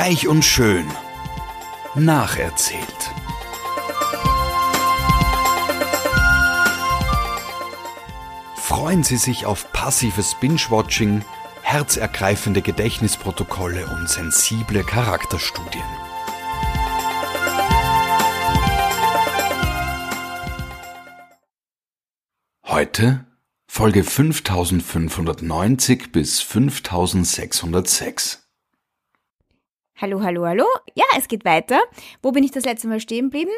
Reich und schön. Nacherzählt. Freuen Sie sich auf passives Binge-Watching, herzergreifende Gedächtnisprotokolle und sensible Charakterstudien. Heute Folge 5590 bis 5606. Hallo, hallo, hallo. Ja, es geht weiter. Wo bin ich das letzte Mal stehen geblieben?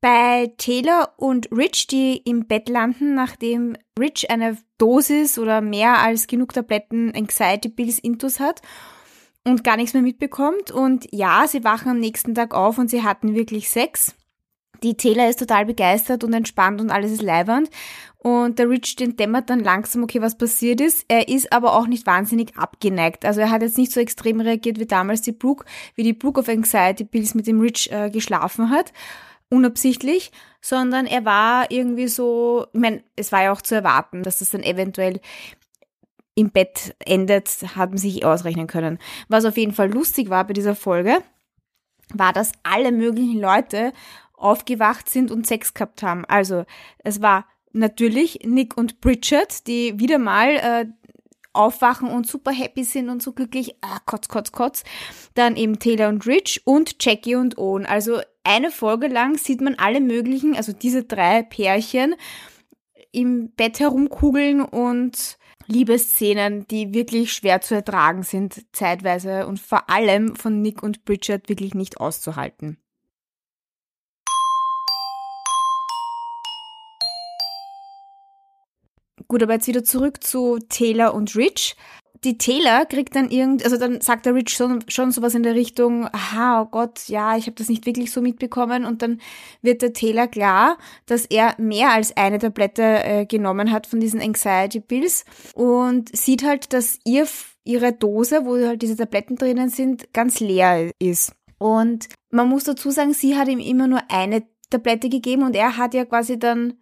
Bei Taylor und Rich, die im Bett landen, nachdem Rich eine Dosis oder mehr als genug Tabletten Anxiety Pills intus hat und gar nichts mehr mitbekommt. Und ja, sie wachen am nächsten Tag auf und sie hatten wirklich Sex. Die Taylor ist total begeistert und entspannt und alles ist leibernd. Und der Rich, den dämmert dann langsam, okay, was passiert ist. Er ist aber auch nicht wahnsinnig abgeneigt. Also er hat jetzt nicht so extrem reagiert wie damals die Brooke, wie die Brooke of Anxiety Pills mit dem Rich äh, geschlafen hat. Unabsichtlich, sondern er war irgendwie so, ich meine, es war ja auch zu erwarten, dass das dann eventuell im Bett endet, haben sich ausrechnen können. Was auf jeden Fall lustig war bei dieser Folge, war, dass alle möglichen Leute aufgewacht sind und Sex gehabt haben. Also es war natürlich Nick und Bridget, die wieder mal äh, aufwachen und super happy sind und so glücklich, ah, kotz, kotz, kotz. Dann eben Taylor und Rich und Jackie und Owen. Also eine Folge lang sieht man alle möglichen, also diese drei Pärchen im Bett herumkugeln und Liebesszenen, die wirklich schwer zu ertragen sind, zeitweise und vor allem von Nick und Bridget wirklich nicht auszuhalten. Gut, aber jetzt wieder zurück zu Taylor und Rich. Die Taylor kriegt dann irgend, also dann sagt der Rich schon, schon sowas in der Richtung, aha, oh Gott, ja, ich habe das nicht wirklich so mitbekommen und dann wird der Taylor klar, dass er mehr als eine Tablette äh, genommen hat von diesen Anxiety Pills und sieht halt, dass ihr ihre Dose, wo halt diese Tabletten drinnen sind, ganz leer ist. Und man muss dazu sagen, sie hat ihm immer nur eine Tablette gegeben und er hat ja quasi dann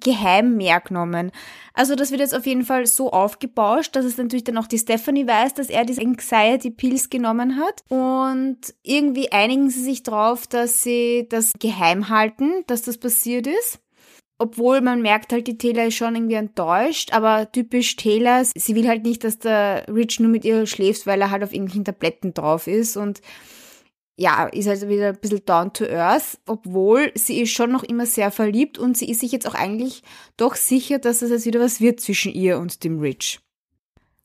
geheim mehr genommen. Also das wird jetzt auf jeden Fall so aufgebauscht, dass es natürlich dann auch die Stephanie weiß, dass er diese Anxiety Pills genommen hat. Und irgendwie einigen sie sich drauf, dass sie das geheim halten, dass das passiert ist. Obwohl man merkt halt, die Taylor ist schon irgendwie enttäuscht, aber typisch Taylor, sie will halt nicht, dass der Rich nur mit ihr schläft, weil er halt auf irgendwelchen Tabletten drauf ist und ja, ist also wieder ein bisschen down to earth, obwohl sie ist schon noch immer sehr verliebt und sie ist sich jetzt auch eigentlich doch sicher, dass es jetzt wieder was wird zwischen ihr und dem Rich.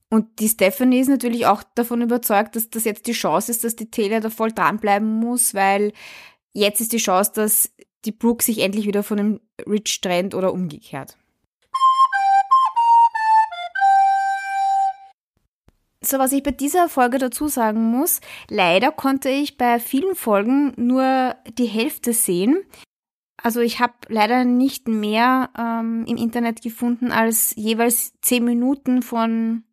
Und die Stephanie ist natürlich auch davon überzeugt, dass das jetzt die Chance ist, dass die Taylor da voll dranbleiben muss, weil jetzt ist die Chance, dass die Brooke sich endlich wieder von dem Rich trennt oder umgekehrt. So, was ich bei dieser Folge dazu sagen muss, leider konnte ich bei vielen Folgen nur die Hälfte sehen. Also ich habe leider nicht mehr ähm, im Internet gefunden als jeweils zehn Minuten von,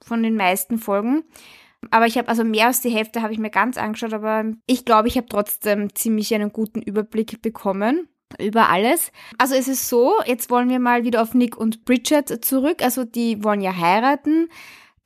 von den meisten Folgen. Aber ich habe also mehr als die Hälfte habe ich mir ganz angeschaut, aber ich glaube, ich habe trotzdem ziemlich einen guten Überblick bekommen über alles. Also es ist so, jetzt wollen wir mal wieder auf Nick und Bridget zurück. Also die wollen ja heiraten.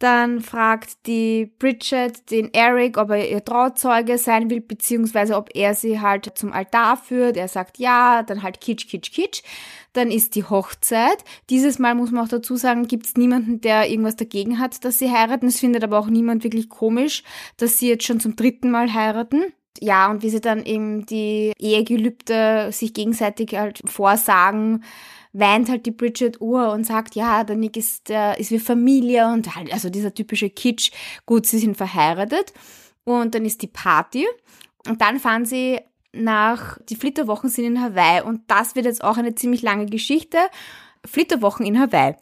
Dann fragt die Bridget den Eric, ob er ihr Trauzeuge sein will, beziehungsweise ob er sie halt zum Altar führt. Er sagt ja, dann halt kitsch, kitsch, kitsch. Dann ist die Hochzeit. Dieses Mal muss man auch dazu sagen, gibt es niemanden, der irgendwas dagegen hat, dass sie heiraten. Es findet aber auch niemand wirklich komisch, dass sie jetzt schon zum dritten Mal heiraten. Ja, und wie sie dann eben die Ehegelübde sich gegenseitig halt vorsagen, weint halt die Bridget Uhr und sagt, ja, der Nick ist, äh, ist wie Familie und halt, also dieser typische Kitsch. Gut, sie sind verheiratet und dann ist die Party und dann fahren sie nach, die Flitterwochen sind in Hawaii und das wird jetzt auch eine ziemlich lange Geschichte. Flitterwochen in Hawaii.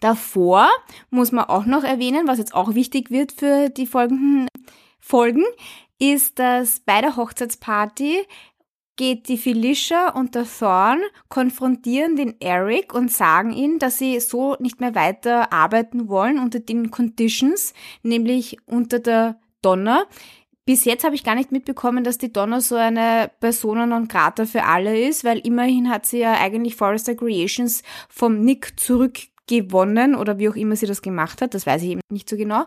Davor muss man auch noch erwähnen, was jetzt auch wichtig wird für die folgenden Folgen, ist, dass bei der Hochzeitsparty geht die Felicia und der Thorn konfrontieren den Eric und sagen ihm, dass sie so nicht mehr weiter arbeiten wollen unter den Conditions, nämlich unter der Donner. Bis jetzt habe ich gar nicht mitbekommen, dass die Donner so eine Persona non grata für alle ist, weil immerhin hat sie ja eigentlich Forrester Creations vom Nick zurück gewonnen oder wie auch immer sie das gemacht hat. Das weiß ich eben nicht so genau.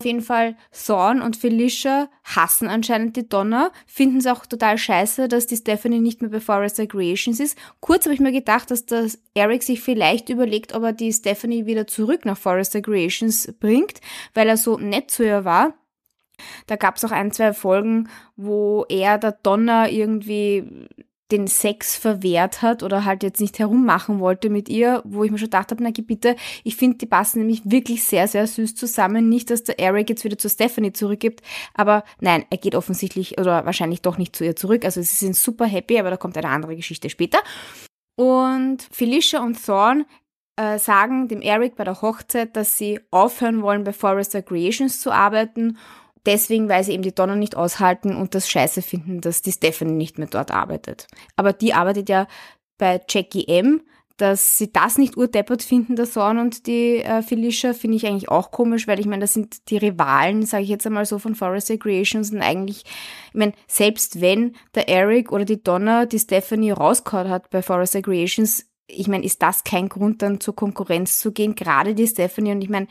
Auf jeden Fall, Thorn und Felicia hassen anscheinend die Donna, finden es auch total scheiße, dass die Stephanie nicht mehr bei Forrester Creations ist. Kurz habe ich mir gedacht, dass das Eric sich vielleicht überlegt, ob er die Stephanie wieder zurück nach Forrester Creations bringt, weil er so nett zu ihr war. Da gab es auch ein, zwei Folgen, wo er der Donner irgendwie den Sex verwehrt hat oder halt jetzt nicht herummachen wollte mit ihr, wo ich mir schon gedacht habe, na bitte, ich finde, die passen nämlich wirklich sehr, sehr süß zusammen. Nicht, dass der Eric jetzt wieder zu Stephanie zurückgibt, aber nein, er geht offensichtlich oder wahrscheinlich doch nicht zu ihr zurück. Also sie sind super happy, aber da kommt eine andere Geschichte später. Und Felicia und Thorn äh, sagen dem Eric bei der Hochzeit, dass sie aufhören wollen, bei Forrester Creations zu arbeiten deswegen, weil sie eben die Donner nicht aushalten und das scheiße finden, dass die Stephanie nicht mehr dort arbeitet. Aber die arbeitet ja bei Jackie M. Dass sie das nicht urdeppert finden, der Sorn und die äh, Felicia, finde ich eigentlich auch komisch, weil ich meine, das sind die Rivalen, sage ich jetzt einmal so, von Forest Creations und eigentlich, ich meine, selbst wenn der Eric oder die Donna die Stephanie rausgehauen hat bei Forest Creations, ich meine, ist das kein Grund, dann zur Konkurrenz zu gehen, gerade die Stephanie und ich meine,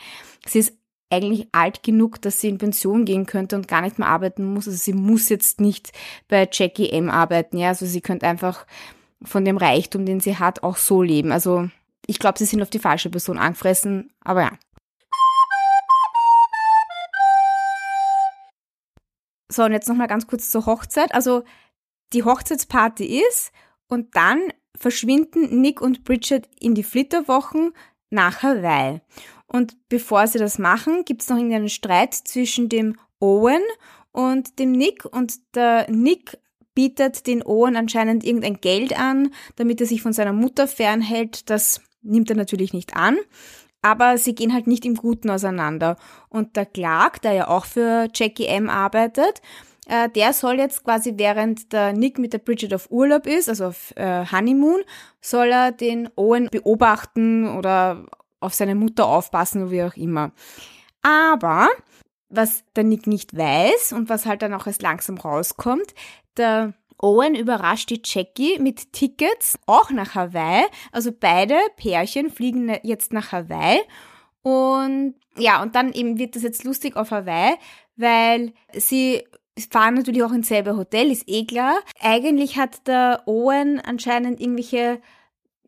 sie ist eigentlich alt genug, dass sie in Pension gehen könnte und gar nicht mehr arbeiten muss. Also sie muss jetzt nicht bei Jackie M arbeiten, ja. Also sie könnte einfach von dem Reichtum, den sie hat, auch so leben. Also ich glaube, sie sind auf die falsche Person angefressen, aber ja. So, und jetzt nochmal ganz kurz zur Hochzeit. Also die Hochzeitsparty ist und dann verschwinden Nick und Bridget in die Flitterwochen nach Hawaii. Und bevor sie das machen, gibt es noch irgendeinen Streit zwischen dem Owen und dem Nick. Und der Nick bietet den Owen anscheinend irgendein Geld an, damit er sich von seiner Mutter fernhält. Das nimmt er natürlich nicht an. Aber sie gehen halt nicht im Guten auseinander. Und der Clark, der ja auch für Jackie M arbeitet, äh, der soll jetzt quasi während der Nick mit der Bridget auf Urlaub ist, also auf äh, Honeymoon, soll er den Owen beobachten oder auf seine Mutter aufpassen oder wie auch immer. Aber was der Nick nicht weiß und was halt dann auch erst langsam rauskommt, der Owen überrascht die Jackie mit Tickets auch nach Hawaii. Also beide Pärchen fliegen jetzt nach Hawaii. Und ja, und dann eben wird das jetzt lustig auf Hawaii, weil sie fahren natürlich auch ins selbe Hotel, ist eh klar. Eigentlich hat der Owen anscheinend irgendwelche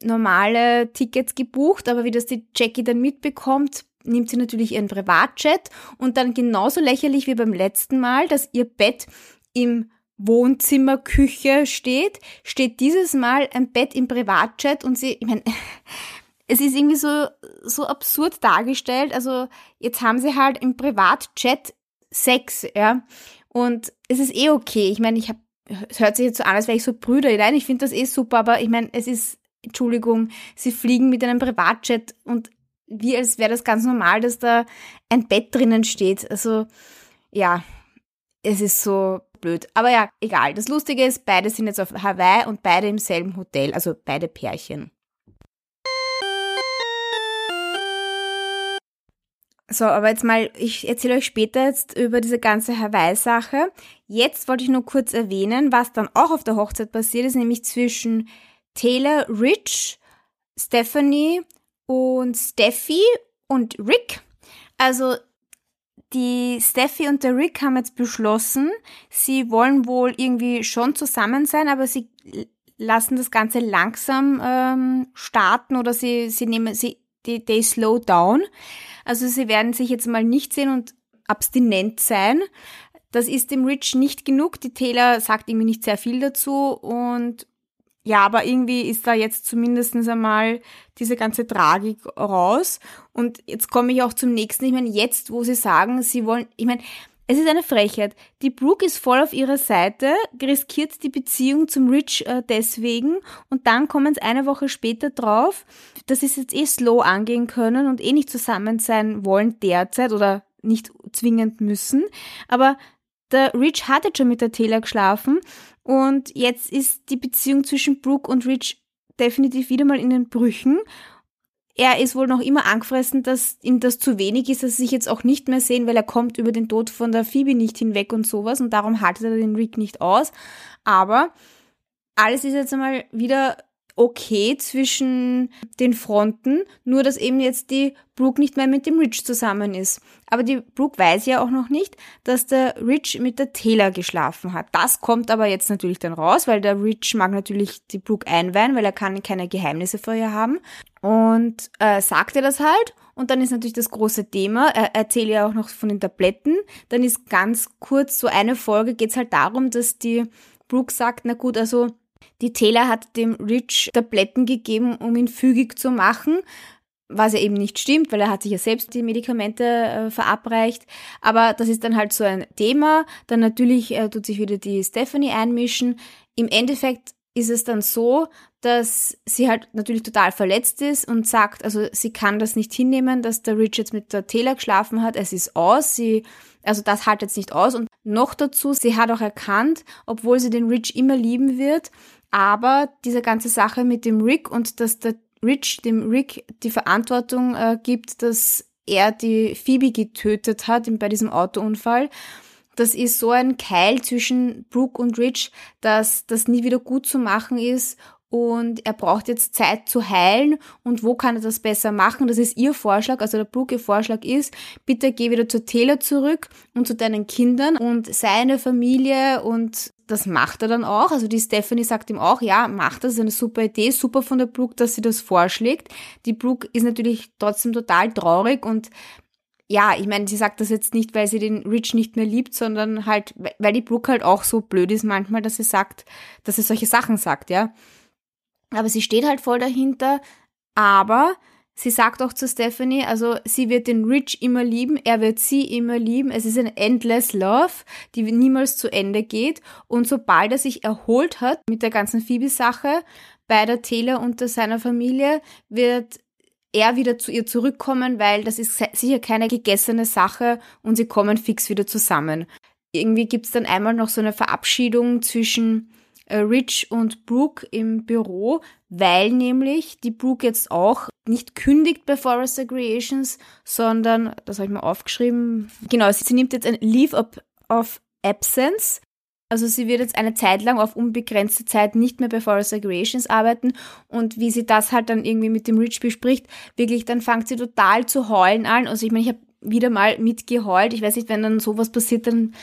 normale Tickets gebucht, aber wie das die Jackie dann mitbekommt, nimmt sie natürlich ihren Privatjet und dann genauso lächerlich wie beim letzten Mal, dass ihr Bett im Wohnzimmer, Küche steht, steht dieses Mal ein Bett im Privatjet und sie, ich meine, es ist irgendwie so, so absurd dargestellt. Also jetzt haben sie halt im Privatjet Sex, ja. Und es ist eh okay. Ich meine, ich habe, es hört sich jetzt so an, als wäre ich so Brüder. Nein, ich finde das eh super, aber ich meine, es ist Entschuldigung, sie fliegen mit einem Privatjet und wie als wäre das ganz normal, dass da ein Bett drinnen steht. Also ja, es ist so blöd. Aber ja, egal. Das Lustige ist, beide sind jetzt auf Hawaii und beide im selben Hotel, also beide Pärchen. So, aber jetzt mal, ich erzähle euch später jetzt über diese ganze Hawaii-Sache. Jetzt wollte ich nur kurz erwähnen, was dann auch auf der Hochzeit passiert ist, nämlich zwischen Taylor, Rich, Stephanie und Steffi und Rick. Also die Steffi und der Rick haben jetzt beschlossen, sie wollen wohl irgendwie schon zusammen sein, aber sie lassen das Ganze langsam ähm, starten oder sie, sie nehmen, sie, die, they slow down. Also sie werden sich jetzt mal nicht sehen und abstinent sein. Das ist dem Rich nicht genug. Die Taylor sagt irgendwie nicht sehr viel dazu und ja, aber irgendwie ist da jetzt zumindest einmal diese ganze Tragik raus. Und jetzt komme ich auch zum nächsten. Ich meine, jetzt, wo sie sagen, sie wollen, ich meine, es ist eine Frechheit. Die Brooke ist voll auf ihrer Seite, riskiert die Beziehung zum Rich äh, deswegen und dann kommen sie eine Woche später drauf, dass sie es jetzt eh slow angehen können und eh nicht zusammen sein wollen derzeit oder nicht zwingend müssen. Aber der Rich hat jetzt schon mit der Taylor geschlafen und jetzt ist die Beziehung zwischen Brooke und Rich definitiv wieder mal in den Brüchen. Er ist wohl noch immer angefressen, dass ihm das zu wenig ist, dass sie sich jetzt auch nicht mehr sehen, weil er kommt über den Tod von der Phoebe nicht hinweg und sowas und darum haltet er den Rick nicht aus. Aber alles ist jetzt einmal wieder okay zwischen den Fronten, nur dass eben jetzt die Brooke nicht mehr mit dem Rich zusammen ist. Aber die Brooke weiß ja auch noch nicht, dass der Rich mit der Taylor geschlafen hat. Das kommt aber jetzt natürlich dann raus, weil der Rich mag natürlich die Brooke einweihen, weil er kann keine Geheimnisse vor ihr haben. Und äh, sagt er das halt. Und dann ist natürlich das große Thema, er erzählt ja auch noch von den Tabletten. Dann ist ganz kurz so eine Folge, geht's halt darum, dass die Brooke sagt, na gut, also die Taylor hat dem Rich Tabletten gegeben, um ihn fügig zu machen, was ja eben nicht stimmt, weil er hat sich ja selbst die Medikamente äh, verabreicht. Aber das ist dann halt so ein Thema. Dann natürlich äh, tut sich wieder die Stephanie einmischen. Im Endeffekt ist es dann so, dass sie halt natürlich total verletzt ist und sagt, also sie kann das nicht hinnehmen, dass der Rich jetzt mit der Taylor geschlafen hat. Es ist aus. Sie also das halt jetzt nicht aus. Und noch dazu, sie hat auch erkannt, obwohl sie den Rich immer lieben wird, aber diese ganze Sache mit dem Rick und dass der Rich dem Rick die Verantwortung äh, gibt, dass er die Phoebe getötet hat bei diesem Autounfall. Das ist so ein Keil zwischen Brooke und Rich, dass das nie wieder gut zu machen ist und er braucht jetzt Zeit zu heilen und wo kann er das besser machen? Das ist ihr Vorschlag, also der Brooke Vorschlag ist, bitte geh wieder zur Taylor zurück und zu deinen Kindern und seine Familie und das macht er dann auch. Also die Stephanie sagt ihm auch, ja, mach das, ist eine super Idee, super von der Brooke, dass sie das vorschlägt. Die Brooke ist natürlich trotzdem total traurig und ja, ich meine, sie sagt das jetzt nicht, weil sie den Rich nicht mehr liebt, sondern halt, weil die Brooke halt auch so blöd ist manchmal, dass sie sagt, dass sie solche Sachen sagt, ja. Aber sie steht halt voll dahinter. Aber sie sagt auch zu Stephanie, also sie wird den Rich immer lieben, er wird sie immer lieben. Es ist ein endless love, die niemals zu Ende geht. Und sobald er sich erholt hat mit der ganzen Phoebe-Sache bei der Taylor und seiner Familie, wird er wieder zu ihr zurückkommen, weil das ist sicher keine gegessene Sache und sie kommen fix wieder zusammen. Irgendwie gibt's dann einmal noch so eine Verabschiedung zwischen äh, Rich und Brooke im Büro, weil nämlich die Brooke jetzt auch nicht kündigt bei Forrester Creations, sondern, das habe ich mal aufgeschrieben, genau, sie nimmt jetzt ein Leave of Absence. Also sie wird jetzt eine Zeit lang auf unbegrenzte Zeit nicht mehr bei Forrester Creations arbeiten und wie sie das halt dann irgendwie mit dem Rich bespricht, wirklich, dann fängt sie total zu heulen an. Also ich meine, ich habe wieder mal mitgeheult. Ich weiß nicht, wenn dann sowas passiert, dann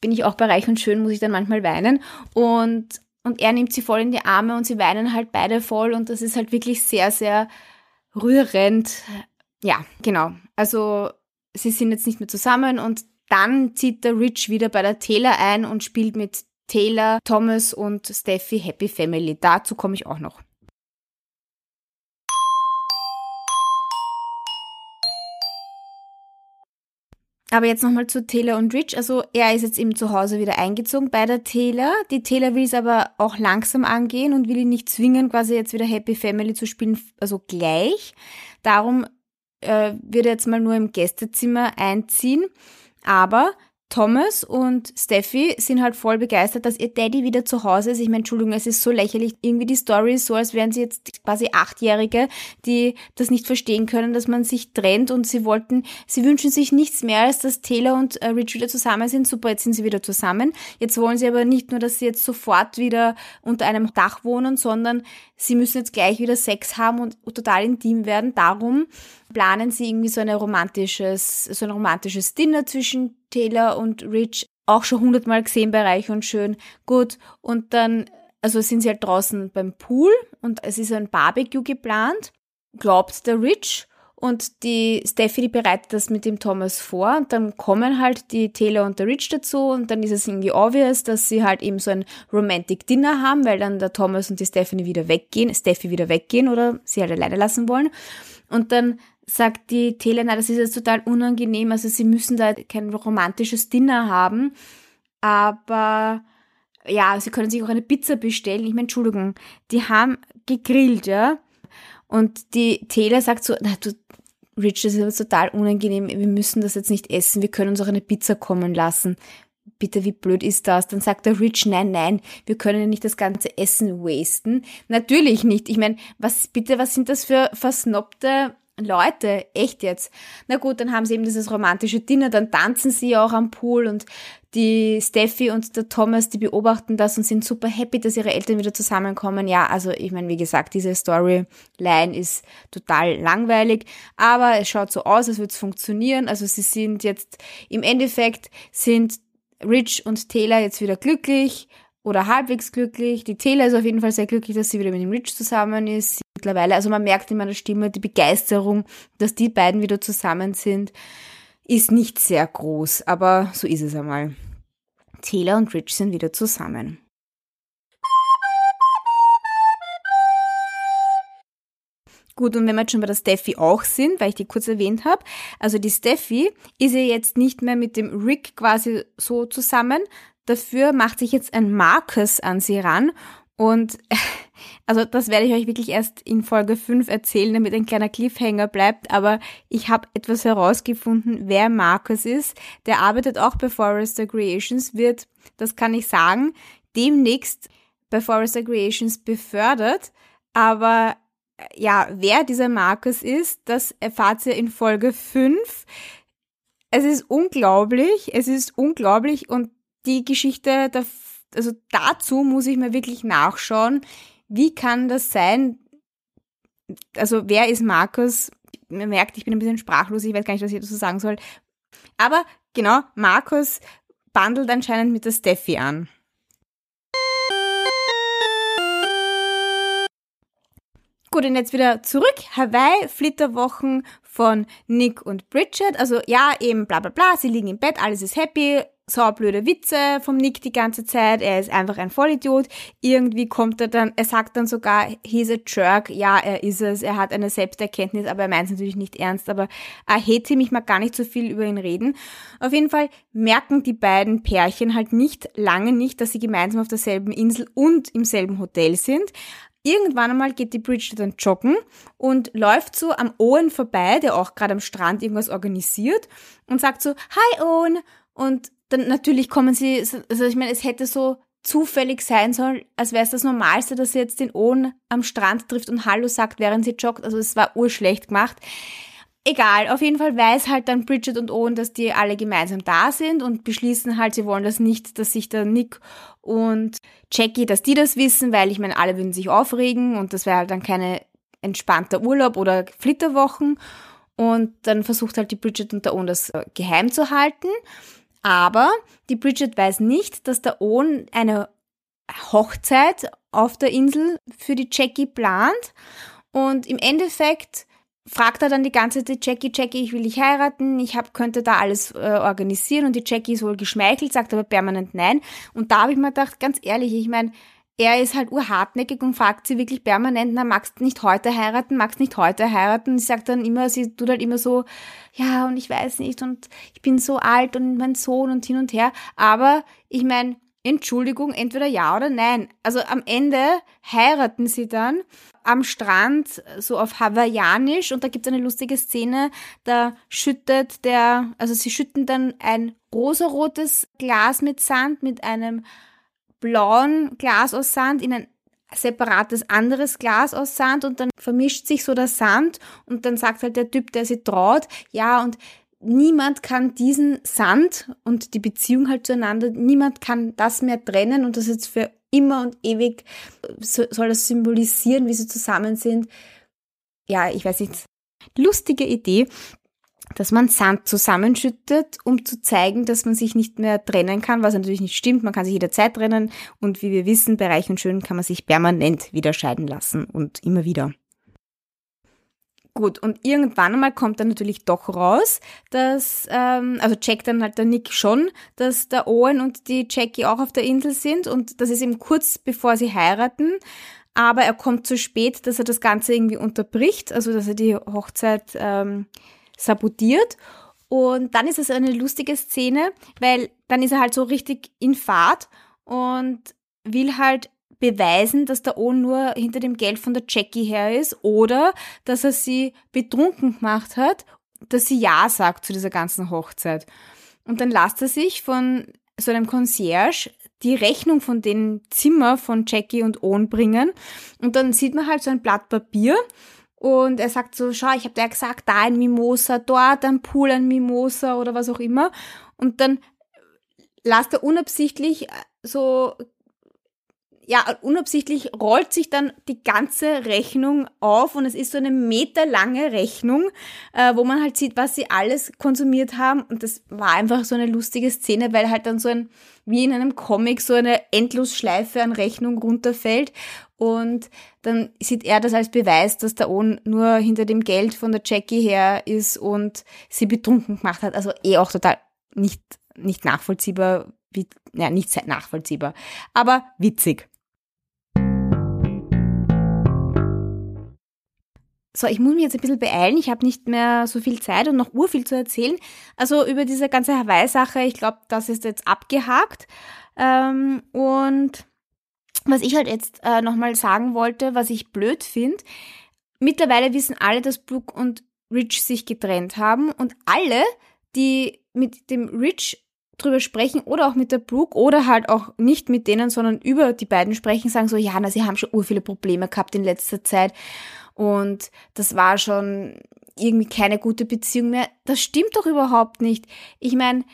bin ich auch bei Reich und Schön, muss ich dann manchmal weinen. Und, und er nimmt sie voll in die Arme und sie weinen halt beide voll und das ist halt wirklich sehr, sehr rührend. Ja, genau. Also sie sind jetzt nicht mehr zusammen und dann zieht der Rich wieder bei der Taylor ein und spielt mit Taylor, Thomas und Steffi Happy Family. Dazu komme ich auch noch. Aber jetzt nochmal zu Taylor und Rich. Also er ist jetzt eben zu Hause wieder eingezogen bei der Taylor. Die Taylor will es aber auch langsam angehen und will ihn nicht zwingen, quasi jetzt wieder Happy Family zu spielen, also gleich. Darum äh, wird er jetzt mal nur im Gästezimmer einziehen. Aber Thomas und Steffi sind halt voll begeistert, dass ihr Daddy wieder zu Hause ist. Ich meine, Entschuldigung, es ist so lächerlich. Irgendwie die Story ist so, als wären sie jetzt quasi Achtjährige, die das nicht verstehen können, dass man sich trennt und sie wollten, sie wünschen sich nichts mehr, als dass Taylor und äh, Rich wieder zusammen sind. Super, jetzt sind sie wieder zusammen. Jetzt wollen sie aber nicht nur, dass sie jetzt sofort wieder unter einem Dach wohnen, sondern sie müssen jetzt gleich wieder Sex haben und total intim werden. Darum planen sie irgendwie so, eine romantisches, so ein romantisches Dinner zwischen Taylor und Rich. Auch schon hundertmal gesehen bei Reich und Schön. Gut. Und dann, also sind sie halt draußen beim Pool und es ist ein Barbecue geplant. Glaubt der Rich. Und die Stephanie bereitet das mit dem Thomas vor und dann kommen halt die Taylor und der Rich dazu und dann ist es irgendwie obvious, dass sie halt eben so ein Romantic Dinner haben, weil dann der Thomas und die Stephanie wieder weggehen, Steffi wieder weggehen oder sie halt alleine lassen wollen. Und dann sagt die Taylor, na, das ist jetzt total unangenehm, also sie müssen da kein romantisches Dinner haben, aber ja, sie können sich auch eine Pizza bestellen. Ich meine, Entschuldigung, die haben gegrillt, ja. Und die Taylor sagt so, na, du, Rich, das ist aber total unangenehm, wir müssen das jetzt nicht essen, wir können uns auch eine Pizza kommen lassen. Bitte, wie blöd ist das? Dann sagt der Rich, nein, nein, wir können ja nicht das ganze Essen wasten. Natürlich nicht. Ich meine, was, bitte, was sind das für versnobte Leute, echt jetzt. Na gut, dann haben sie eben dieses romantische Dinner, dann tanzen sie auch am Pool und die Steffi und der Thomas, die beobachten das und sind super happy, dass ihre Eltern wieder zusammenkommen. Ja, also ich meine, wie gesagt, diese Storyline ist total langweilig, aber es schaut so aus, als würde es funktionieren. Also sie sind jetzt im Endeffekt sind Rich und Taylor jetzt wieder glücklich oder halbwegs glücklich. Die Taylor ist auf jeden Fall sehr glücklich, dass sie wieder mit dem Rich zusammen ist. Mittlerweile, also man merkt in meiner Stimme die Begeisterung, dass die beiden wieder zusammen sind, ist nicht sehr groß, aber so ist es einmal. Taylor und Rich sind wieder zusammen. Gut, und wenn wir jetzt schon bei der Steffi auch sind, weil ich die kurz erwähnt habe, also die Steffi ist ja jetzt nicht mehr mit dem Rick quasi so zusammen. Dafür macht sich jetzt ein Marcus an sie ran und also das werde ich euch wirklich erst in Folge 5 erzählen, damit ein kleiner Cliffhanger bleibt. Aber ich habe etwas herausgefunden, wer Marcus ist. Der arbeitet auch bei Forrester Creations, wird, das kann ich sagen, demnächst bei Forrester Creations befördert. Aber ja, wer dieser Markus ist, das erfahrt ihr in Folge 5. Es ist unglaublich, es ist unglaublich und die Geschichte, also dazu muss ich mir wirklich nachschauen, wie kann das sein? Also wer ist Markus? Man merkt, ich bin ein bisschen sprachlos, ich weiß gar nicht, was ich dazu sagen soll. Aber genau, Markus bandelt anscheinend mit der Steffi an. Gut, und jetzt wieder zurück. Hawaii, Flitterwochen von Nick und Bridget. Also ja, eben bla bla bla, sie liegen im Bett, alles ist happy. Saublöde Witze vom Nick die ganze Zeit. Er ist einfach ein Vollidiot. Irgendwie kommt er dann, er sagt dann sogar, he's a jerk. Ja, er ist es. Er hat eine Selbsterkenntnis, aber er meint es natürlich nicht ernst. Aber er hätte mich mal gar nicht so viel über ihn reden. Auf jeden Fall merken die beiden Pärchen halt nicht, lange nicht, dass sie gemeinsam auf derselben Insel und im selben Hotel sind. Irgendwann einmal geht die Bridget dann joggen und läuft so am Owen vorbei, der auch gerade am Strand irgendwas organisiert und sagt so, Hi Owen! Und dann natürlich kommen sie, also ich meine, es hätte so zufällig sein sollen, als wäre es das Normalste, dass sie jetzt den Owen am Strand trifft und Hallo sagt, während sie joggt. Also es war urschlecht gemacht. Egal, auf jeden Fall weiß halt dann Bridget und Owen, dass die alle gemeinsam da sind und beschließen halt, sie wollen das nicht, dass sich der Nick und Jackie, dass die das wissen, weil ich meine, alle würden sich aufregen und das wäre halt dann keine entspannter Urlaub oder Flitterwochen. Und dann versucht halt die Bridget und der Owen das äh, geheim zu halten. Aber die Bridget weiß nicht, dass der Owen eine Hochzeit auf der Insel für die Jackie plant. Und im Endeffekt fragt er dann die ganze Zeit Jackie, Jackie, ich will dich heiraten, ich hab, könnte da alles äh, organisieren und die Jackie ist wohl geschmeichelt, sagt aber permanent nein. Und da habe ich mir gedacht, ganz ehrlich, ich meine, er ist halt urhartnäckig und fragt sie wirklich permanent, na, magst nicht heute heiraten, magst nicht heute heiraten? Sie sagt dann immer, sie tut halt immer so, ja, und ich weiß nicht, und ich bin so alt und mein Sohn und hin und her. Aber ich meine, Entschuldigung, entweder ja oder nein. Also am Ende heiraten sie dann am Strand, so auf Hawaiianisch, und da gibt es eine lustige Szene, da schüttet der, also sie schütten dann ein rosarotes Glas mit Sand mit einem blauen Glas aus Sand in ein separates anderes Glas aus Sand und dann vermischt sich so der Sand und dann sagt halt der Typ, der sie traut, ja und niemand kann diesen Sand und die Beziehung halt zueinander, niemand kann das mehr trennen und das jetzt für immer und ewig soll das symbolisieren, wie sie zusammen sind. Ja, ich weiß nicht. Lustige Idee, dass man Sand zusammenschüttet, um zu zeigen, dass man sich nicht mehr trennen kann, was natürlich nicht stimmt. Man kann sich jederzeit trennen und wie wir wissen, bei Reich und Schön kann man sich permanent wieder scheiden lassen und immer wieder. Gut, und irgendwann einmal kommt dann natürlich doch raus, dass, ähm, also checkt dann halt der Nick schon, dass der Owen und die Jackie auch auf der Insel sind und das ist eben kurz bevor sie heiraten, aber er kommt zu spät, dass er das Ganze irgendwie unterbricht, also dass er die Hochzeit ähm, sabotiert. Und dann ist es eine lustige Szene, weil dann ist er halt so richtig in Fahrt und will halt beweisen, dass der Owen nur hinter dem Geld von der Jackie her ist oder dass er sie betrunken gemacht hat, dass sie Ja sagt zu dieser ganzen Hochzeit. Und dann lasst er sich von so einem Concierge die Rechnung von den Zimmer von Jackie und Owen bringen und dann sieht man halt so ein Blatt Papier und er sagt so, schau, ich habe dir gesagt, da ein Mimosa, dort ein Pool, ein Mimosa oder was auch immer. Und dann lasst er unabsichtlich so ja, unabsichtlich rollt sich dann die ganze Rechnung auf und es ist so eine meterlange Rechnung, äh, wo man halt sieht, was sie alles konsumiert haben. Und das war einfach so eine lustige Szene, weil halt dann so ein, wie in einem Comic, so eine Endlosschleife an Rechnung runterfällt. Und dann sieht er das als Beweis, dass der Owen nur hinter dem Geld von der Jackie her ist und sie betrunken gemacht hat. Also eh auch total nicht, nicht nachvollziehbar, wie, ja, nicht nachvollziehbar, aber witzig. So, ich muss mich jetzt ein bisschen beeilen. Ich habe nicht mehr so viel Zeit und noch urviel zu erzählen. Also über diese ganze Hawaii-Sache, ich glaube, das ist jetzt abgehakt. Ähm, und was ich halt jetzt äh, nochmal sagen wollte, was ich blöd finde, mittlerweile wissen alle, dass Brooke und Rich sich getrennt haben und alle, die mit dem Rich drüber sprechen oder auch mit der Brooke oder halt auch nicht mit denen, sondern über die beiden sprechen, sagen so, ja, na, sie haben schon ur viele Probleme gehabt in letzter Zeit und das war schon irgendwie keine gute Beziehung mehr. Das stimmt doch überhaupt nicht. Ich meine,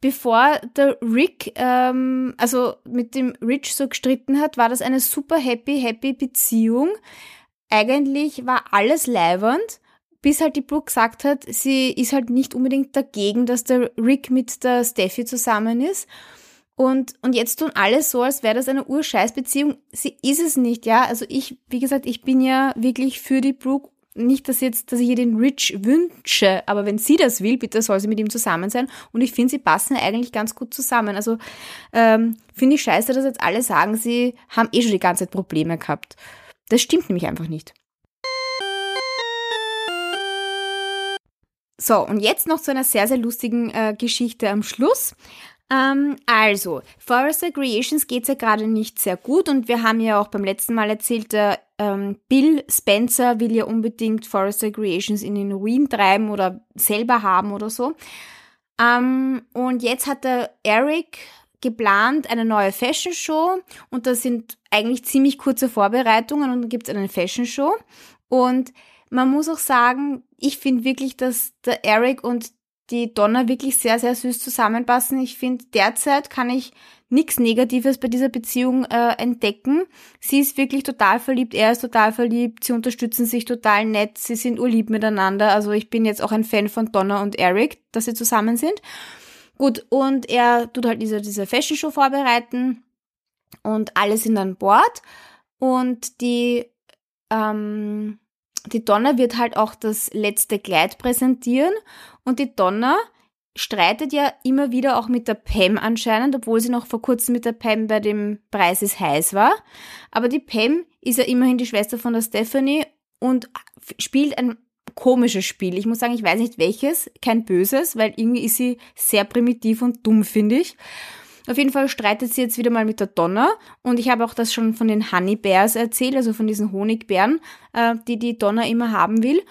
bevor der Rick, ähm, also mit dem Rich so gestritten hat, war das eine super happy, happy Beziehung. Eigentlich war alles leibernd, bis halt die Brooke gesagt hat, sie ist halt nicht unbedingt dagegen, dass der Rick mit der Steffi zusammen ist. Und, und jetzt tun alle so, als wäre das eine Urscheißbeziehung. Sie ist es nicht, ja. Also ich, wie gesagt, ich bin ja wirklich für die Brooke. Nicht, dass jetzt, dass ich ihr den Rich wünsche, aber wenn sie das will, bitte soll sie mit ihm zusammen sein. Und ich finde, sie passen eigentlich ganz gut zusammen. Also ähm, finde ich scheiße, dass jetzt alle sagen, sie haben eh schon die ganze Zeit Probleme gehabt. Das stimmt nämlich einfach nicht. So, und jetzt noch zu einer sehr, sehr lustigen äh, Geschichte am Schluss. Ähm, also, Forrester Creations geht's ja gerade nicht sehr gut und wir haben ja auch beim letzten Mal erzählt, der ähm, Bill Spencer will ja unbedingt Forrester Creations in den Ruin treiben oder selber haben oder so. Ähm, und jetzt hat der Eric geplant eine neue Fashion Show und das sind eigentlich ziemlich kurze Vorbereitungen und dann gibt's eine Fashion Show und man muss auch sagen, ich finde wirklich, dass der Eric und die Donna wirklich sehr, sehr süß zusammenpassen. Ich finde, derzeit kann ich nichts Negatives bei dieser Beziehung äh, entdecken. Sie ist wirklich total verliebt, er ist total verliebt, sie unterstützen sich total nett, sie sind urlieb miteinander. Also ich bin jetzt auch ein Fan von Donna und Eric, dass sie zusammen sind. Gut, und er tut halt diese, diese Fashion Show vorbereiten und alle sind an Bord und die ähm, die Donna wird halt auch das letzte Kleid präsentieren und die Donna streitet ja immer wieder auch mit der Pam anscheinend, obwohl sie noch vor kurzem mit der Pam bei dem Preis ist heiß war. Aber die Pam ist ja immerhin die Schwester von der Stephanie und spielt ein komisches Spiel. Ich muss sagen, ich weiß nicht welches, kein böses, weil irgendwie ist sie sehr primitiv und dumm, finde ich. Auf jeden Fall streitet sie jetzt wieder mal mit der Donna und ich habe auch das schon von den Honey Bears erzählt, also von diesen Honigbären, äh, die die Donna immer haben will.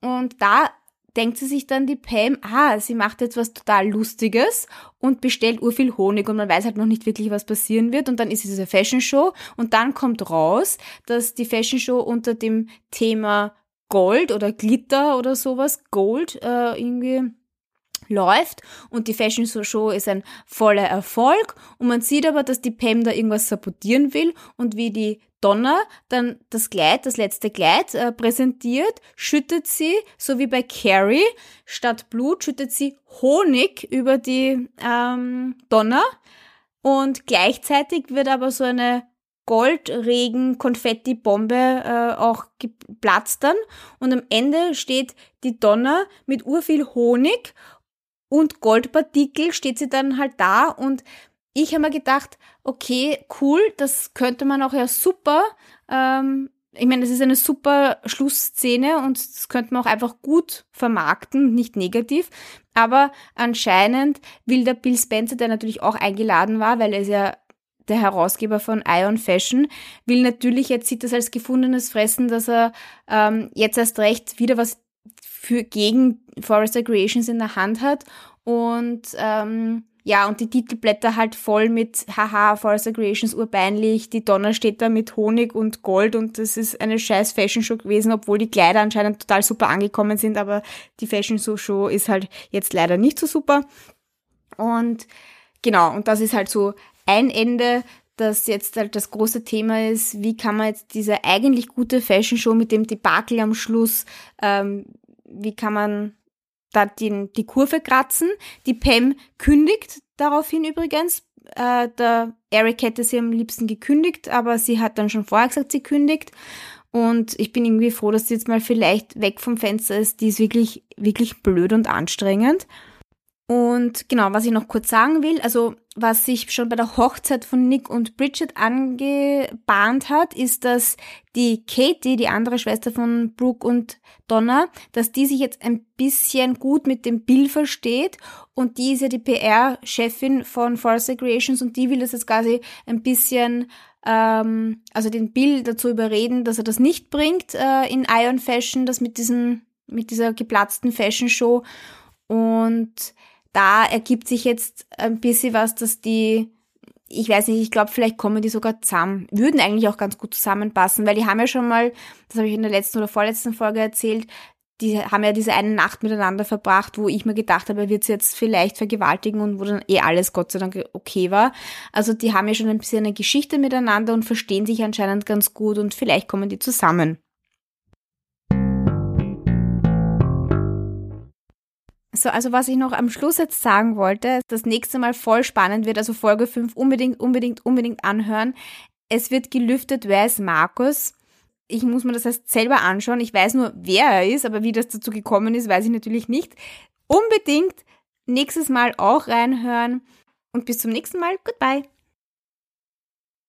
Und da denkt sie sich dann die Pam, ah, sie macht jetzt was total Lustiges und bestellt urviel Honig und man weiß halt noch nicht wirklich, was passieren wird und dann ist es diese Fashion Show und dann kommt raus, dass die Fashion Show unter dem Thema Gold oder Glitter oder sowas, Gold äh, irgendwie läuft und die Fashion Show ist ein voller Erfolg und man sieht aber, dass die Pam da irgendwas sabotieren will und wie die Donna dann das Kleid, das letzte Kleid äh, präsentiert, schüttet sie, so wie bei Carrie, statt Blut schüttet sie Honig über die ähm, Donna und gleichzeitig wird aber so eine Goldregen-Konfetti-Bombe äh, auch geplatzt dann und am Ende steht die Donna mit urviel Honig und Goldpartikel steht sie dann halt da und ich habe mir gedacht, okay, cool, das könnte man auch ja super, ähm, ich meine, das ist eine super Schlussszene und das könnte man auch einfach gut vermarkten, nicht negativ. Aber anscheinend will der Bill Spencer, der natürlich auch eingeladen war, weil er ist ja der Herausgeber von Ion Fashion, will natürlich, jetzt sieht das als gefundenes Fressen, dass er ähm, jetzt erst recht wieder was für gegen Forester Creations in der Hand hat und ähm, ja, und die Titelblätter halt voll mit Haha, Forester Creations urbeinlich, die Donner steht da mit Honig und Gold und das ist eine scheiß Fashion Show gewesen, obwohl die Kleider anscheinend total super angekommen sind, aber die Fashion Show ist halt jetzt leider nicht so super. Und genau, und das ist halt so ein Ende, das jetzt halt das große Thema ist, wie kann man jetzt diese eigentlich gute Fashion Show mit dem Debakel am Schluss, ähm, wie kann man da die, die Kurve kratzen. Die Pam kündigt daraufhin übrigens. Äh, der Eric hätte sie am liebsten gekündigt, aber sie hat dann schon vorher gesagt, sie kündigt. Und ich bin irgendwie froh, dass sie jetzt mal vielleicht weg vom Fenster ist. Die ist wirklich, wirklich blöd und anstrengend. Und genau, was ich noch kurz sagen will, also was sich schon bei der Hochzeit von Nick und Bridget angebahnt hat, ist, dass die Katie, die andere Schwester von Brooke und Donna, dass die sich jetzt ein bisschen gut mit dem Bill versteht. Und die ist ja die PR-Chefin von Forest Creations und die will das jetzt quasi ein bisschen ähm, also den Bill dazu überreden, dass er das nicht bringt äh, in Iron Fashion, das mit diesen mit dieser geplatzten Fashion Show. Und da ergibt sich jetzt ein bisschen was, dass die, ich weiß nicht, ich glaube, vielleicht kommen die sogar zusammen, würden eigentlich auch ganz gut zusammenpassen, weil die haben ja schon mal, das habe ich in der letzten oder vorletzten Folge erzählt, die haben ja diese eine Nacht miteinander verbracht, wo ich mir gedacht habe, er wird sie jetzt vielleicht vergewaltigen und wo dann eh alles Gott sei Dank okay war. Also die haben ja schon ein bisschen eine Geschichte miteinander und verstehen sich anscheinend ganz gut und vielleicht kommen die zusammen. So, also was ich noch am Schluss jetzt sagen wollte, das nächste Mal voll spannend wird, also Folge 5 unbedingt, unbedingt, unbedingt anhören. Es wird gelüftet, wer ist Markus? Ich muss mir das erst selber anschauen. Ich weiß nur, wer er ist, aber wie das dazu gekommen ist, weiß ich natürlich nicht. Unbedingt nächstes Mal auch reinhören und bis zum nächsten Mal. Goodbye.